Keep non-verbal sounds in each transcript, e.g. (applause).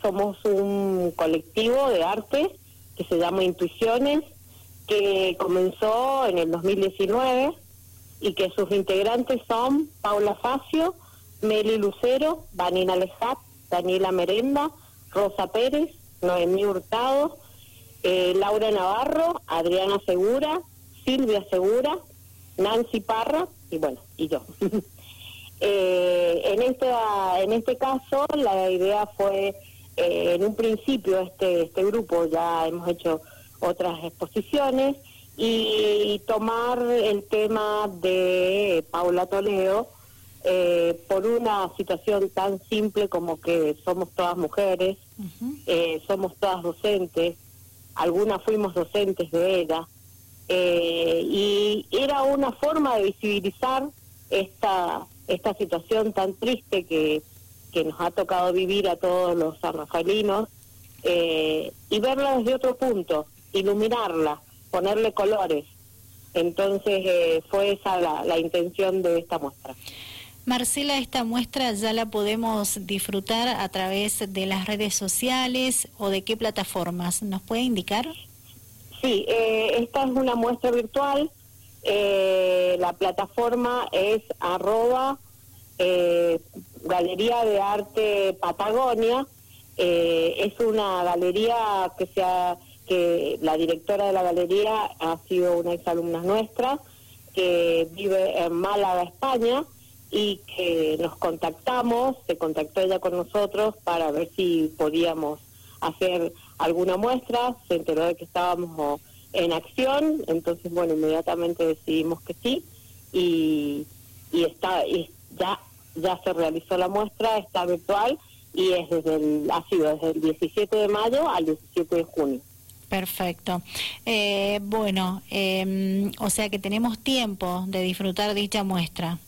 Somos un colectivo de arte que se llama Intuiciones, que comenzó en el 2019 y que sus integrantes son Paula Facio, Meli Lucero, Vanina Lejat, Daniela Merenda, Rosa Pérez, Noemí Hurtado, eh, Laura Navarro, Adriana Segura, Silvia Segura, Nancy Parra y bueno, y yo. (laughs) Eh, en, este, en este caso la idea fue, eh, en un principio este, este grupo, ya hemos hecho otras exposiciones, y tomar el tema de Paula Toledo eh, por una situación tan simple como que somos todas mujeres, somos todas docentes, algunas fuimos docentes de ella, y era una forma de visibilizar esta esta situación tan triste que, que nos ha tocado vivir a todos los sanrafalinos eh, y verla desde otro punto, iluminarla, ponerle colores. Entonces eh, fue esa la, la intención de esta muestra. Marcela, esta muestra ya la podemos disfrutar a través de las redes sociales o de qué plataformas. ¿Nos puede indicar? Sí, eh, esta es una muestra virtual eh, la plataforma es arroba eh, Galería de Arte Patagonia. Eh, es una galería que sea que la directora de la galería ha sido una exalumna nuestra que vive en Málaga, España, y que nos contactamos, se contactó ella con nosotros para ver si podíamos hacer alguna muestra, se enteró de que estábamos en acción, entonces bueno, inmediatamente decidimos que sí y, y está y ya ya se realizó la muestra, está virtual y es desde el, ha sido desde el 17 de mayo al 17 de junio. Perfecto. Eh, bueno, eh, o sea que tenemos tiempo de disfrutar dicha muestra.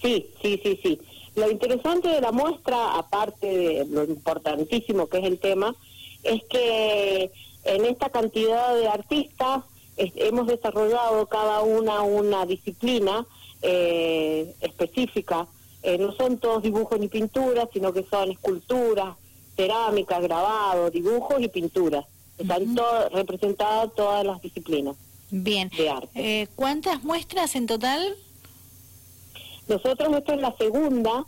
Sí, sí, sí, sí. Lo interesante de la muestra, aparte de lo importantísimo que es el tema, es que en esta cantidad de artistas hemos desarrollado cada una una disciplina eh, específica. Eh, no son todos dibujos ni pinturas, sino que son esculturas, cerámica, grabado, dibujos y pinturas. Están representadas todas las disciplinas Bien. de arte. Eh, ¿Cuántas muestras en total? Nosotros, esto es la segunda,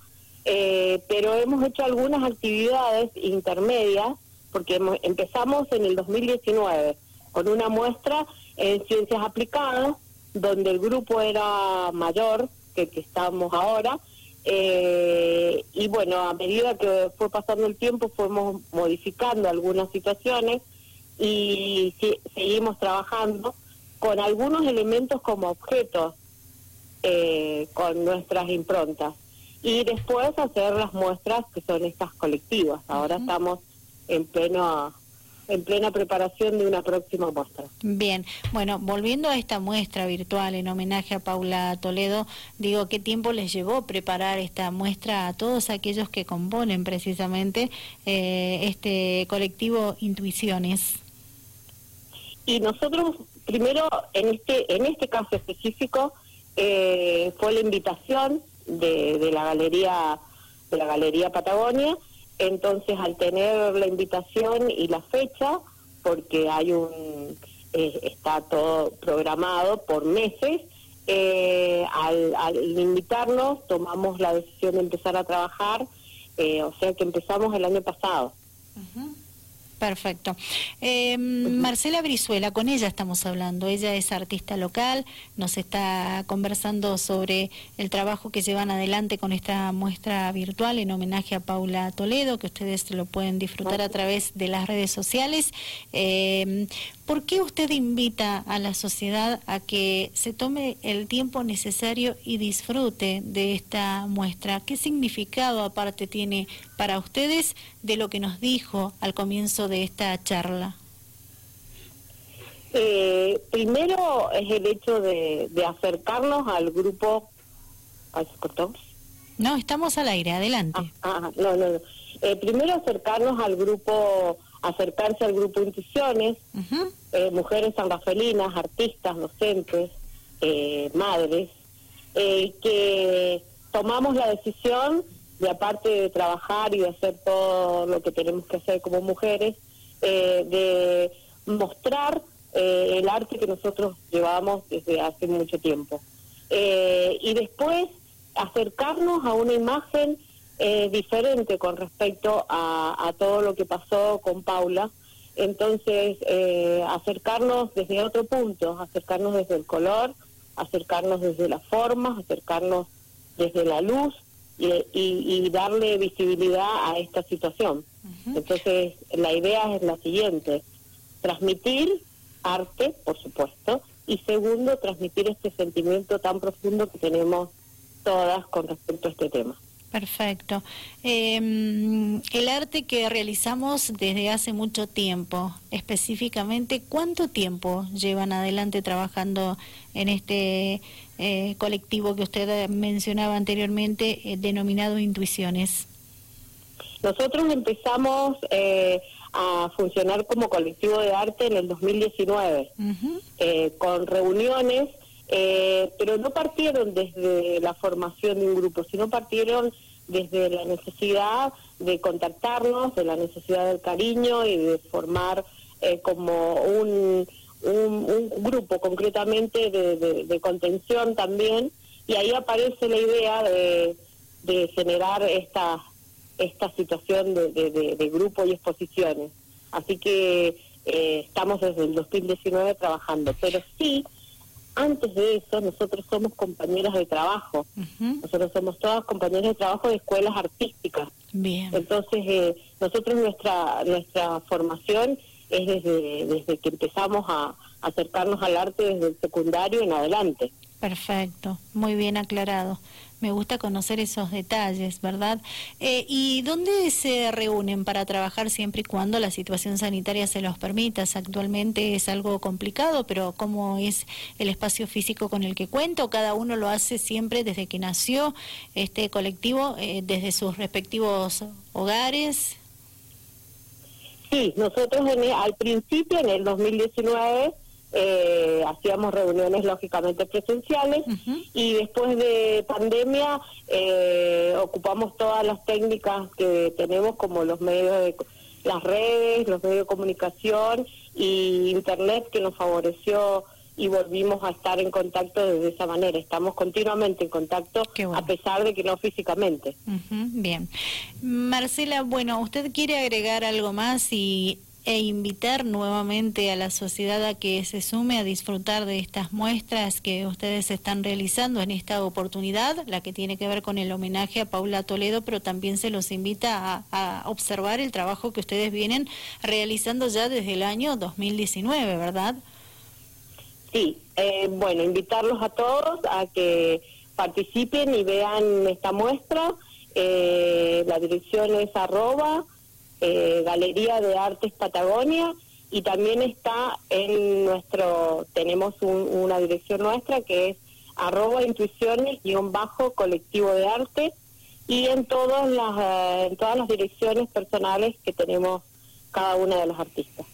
pero hemos hecho algunas actividades intermedias porque empezamos en el 2019 con una muestra en ciencias aplicadas, donde el grupo era mayor que que estamos ahora, eh, y bueno, a medida que fue pasando el tiempo fuimos modificando algunas situaciones y seguimos trabajando con algunos elementos como objetos, eh, con nuestras improntas. Y después hacer las muestras que son estas colectivas. Ahora estamos en pleno en plena preparación de una próxima muestra. Bien, bueno, volviendo a esta muestra virtual en homenaje a Paula Toledo, digo, ¿qué tiempo les llevó preparar esta muestra a todos aquellos que componen precisamente eh, este colectivo Intuiciones? Y nosotros, primero, en este, en este caso específico, eh, fue la invitación de, de la galería de la galería Patagonia entonces, al tener la invitación y la fecha, porque hay un eh, está todo programado por meses, eh, al, invitarnos tomamos la decisión de empezar a trabajar, eh, o sea que empezamos el año pasado. Perfecto. Eh, Marcela Brizuela, con ella estamos hablando. Ella es artista local, nos está conversando sobre el trabajo que llevan adelante con esta muestra virtual en homenaje a Paula Toledo, que ustedes lo pueden disfrutar a través de las redes sociales. Eh, ¿Por qué usted invita a la sociedad a que se tome el tiempo necesario y disfrute de esta muestra? ¿Qué significado aparte tiene para ustedes de lo que nos dijo al comienzo de esta charla? Eh, primero es el hecho de, acercarnos al grupo. ¿Se cortó? No, estamos al aire, adelante. Ah, ah no, no, no. Eh, primero acercarnos al grupo acercarse al grupo Intuiciones, eh, mujeres sanrafelinas, artistas, docentes, eh, madres, eh, que tomamos la decisión de aparte de trabajar y de hacer todo lo que tenemos que hacer como mujeres, eh, de mostrar eh, el arte que nosotros llevamos desde hace mucho tiempo. Eh, y después acercarnos a una imagen diferente con respecto a, a, todo lo que pasó con Paula. Entonces, acercarnos desde otro punto, acercarnos desde el color, acercarnos desde las formas, acercarnos desde la luz, y, darle visibilidad a esta situación. Entonces, la idea es la siguiente, transmitir arte, por supuesto, y segundo, transmitir este sentimiento tan profundo que tenemos todas con respecto a este tema. Perfecto. Em, el arte que realizamos desde hace mucho tiempo, específicamente, ¿cuánto tiempo llevan adelante trabajando en este eh, colectivo que usted mencionaba anteriormente, eh, denominado Intuiciones? Nosotros empezamos eh, a funcionar como colectivo de arte en el 2019, con reuniones, pero no partieron desde la formación de un grupo, sino partieron desde la necesidad de contactarnos, de la necesidad del cariño y de formar como un un, grupo concretamente de, contención también, y ahí aparece la idea de, generar esta, esta situación de, grupo y exposiciones. Así que eh, estamos desde el 2019 trabajando, pero sí, antes de eso, nosotros somos compañeras de trabajo. Nosotros somos todas compañeras de trabajo de escuelas artísticas. Bien. Entonces, eh, nosotros nuestra nuestra formación es desde, desde que empezamos a acercarnos al arte desde el secundario en adelante. Perfecto, muy bien aclarado. Me gusta conocer esos detalles, ¿verdad? Eh, ¿Y dónde se reúnen para trabajar siempre y cuando la situación sanitaria se los permita? Actualmente es algo complicado, pero ¿cómo es el espacio físico con el que cuento? ¿Cada uno lo hace siempre desde que nació este colectivo, eh, desde sus respectivos hogares? Sí, nosotros en al principio, en el 2019, eh, hacíamos reuniones lógicamente presenciales y después de pandemia eh, ocupamos todas las técnicas que tenemos como los medios de las redes, los medios de comunicación y internet que nos favoreció y volvimos a estar en contacto de esa manera. Estamos continuamente en contacto a pesar de que no físicamente. bien. Marcela, bueno, ¿usted quiere agregar algo más y e invitar nuevamente a la sociedad a que se sume a disfrutar de estas muestras que ustedes están realizando en esta oportunidad, la que tiene que ver con el homenaje a Paula Toledo, pero también se los invita a, observar el trabajo que ustedes vienen realizando ya desde el año 2019, ¿verdad? Sí, eh, bueno, invitarlos a todos a que participen y vean esta muestra. Eh, la dirección es arroba eh, Galería de Artes Patagonia y también está en nuestro, tenemos una dirección nuestra que es arroba intuiciones guion bajo colectivo de arte y en todas las, eh, en todas las direcciones personales que tenemos cada una de los artistas.